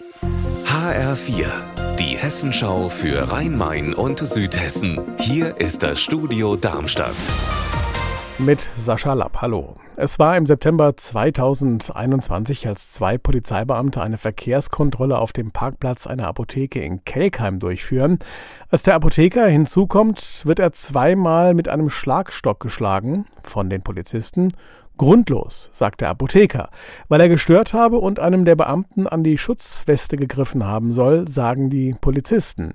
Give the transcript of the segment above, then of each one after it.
HR4, die Hessenschau für Rhein-Main und Südhessen. Hier ist das Studio Darmstadt. Mit Sascha Lapp, hallo. Es war im September 2021, als zwei Polizeibeamte eine Verkehrskontrolle auf dem Parkplatz einer Apotheke in Kelkheim durchführen. Als der Apotheker hinzukommt, wird er zweimal mit einem Schlagstock geschlagen von den Polizisten Grundlos, sagt der Apotheker. Weil er gestört habe und einem der Beamten an die Schutzweste gegriffen haben soll, sagen die Polizisten.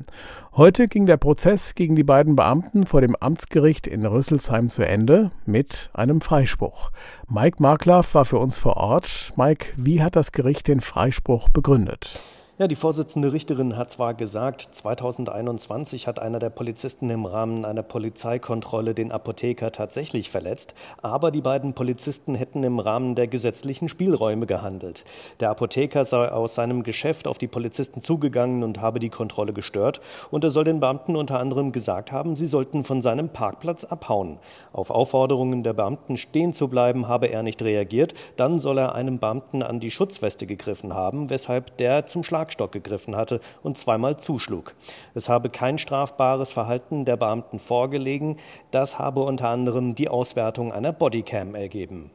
Heute ging der Prozess gegen die beiden Beamten vor dem Amtsgericht in Rüsselsheim zu Ende mit einem Freispruch. Mike Marklaff war für uns vor Ort. Mike, wie hat das Gericht den Freispruch begründet? Ja, die Vorsitzende Richterin hat zwar gesagt, 2021 hat einer der Polizisten im Rahmen einer Polizeikontrolle den Apotheker tatsächlich verletzt, aber die beiden Polizisten hätten im Rahmen der gesetzlichen Spielräume gehandelt. Der Apotheker sei aus seinem Geschäft auf die Polizisten zugegangen und habe die Kontrolle gestört und er soll den Beamten unter anderem gesagt haben, sie sollten von seinem Parkplatz abhauen. Auf Aufforderungen der Beamten stehen zu bleiben, habe er nicht reagiert, dann soll er einem Beamten an die Schutzweste gegriffen haben, weshalb der zum Schlag Schlagstock gegriffen hatte und zweimal zuschlug. Es habe kein strafbares Verhalten der Beamten vorgelegen. Das habe unter anderem die Auswertung einer Bodycam ergeben.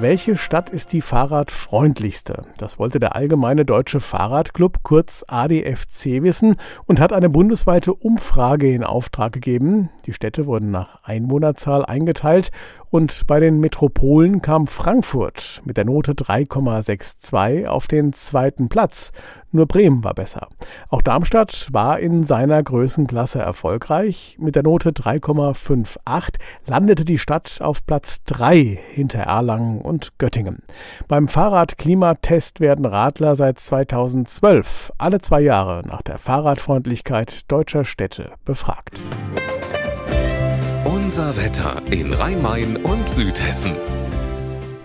Welche Stadt ist die fahrradfreundlichste? Das wollte der Allgemeine Deutsche Fahrradclub, kurz ADFC, wissen und hat eine bundesweite Umfrage in Auftrag gegeben. Die Städte wurden nach Einwohnerzahl eingeteilt und bei den Metropolen kam Frankfurt mit der Note 3,62 auf den zweiten Platz. Nur Bremen war besser. Auch Darmstadt war in seiner Größenklasse erfolgreich. Mit der Note 3,58 landete die Stadt auf Platz 3 hinter Erlangen und Göttingen. Beim Fahrradklimatest werden Radler seit 2012 alle zwei Jahre nach der Fahrradfreundlichkeit deutscher Städte befragt. Unser Wetter in Rhein-Main und Südhessen.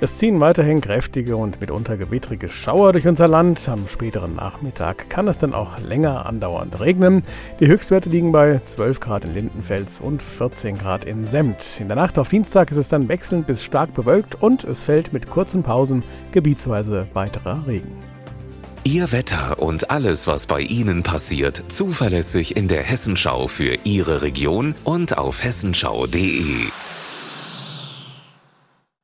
Es ziehen weiterhin kräftige und mitunter gewittrige Schauer durch unser Land. Am späteren Nachmittag kann es dann auch länger andauernd regnen. Die Höchstwerte liegen bei 12 Grad in Lindenfels und 14 Grad in Semt. In der Nacht auf Dienstag ist es dann wechselnd bis stark bewölkt und es fällt mit kurzen Pausen gebietsweise weiterer Regen. Ihr Wetter und alles, was bei Ihnen passiert, zuverlässig in der Hessenschau für Ihre Region und auf hessenschau.de.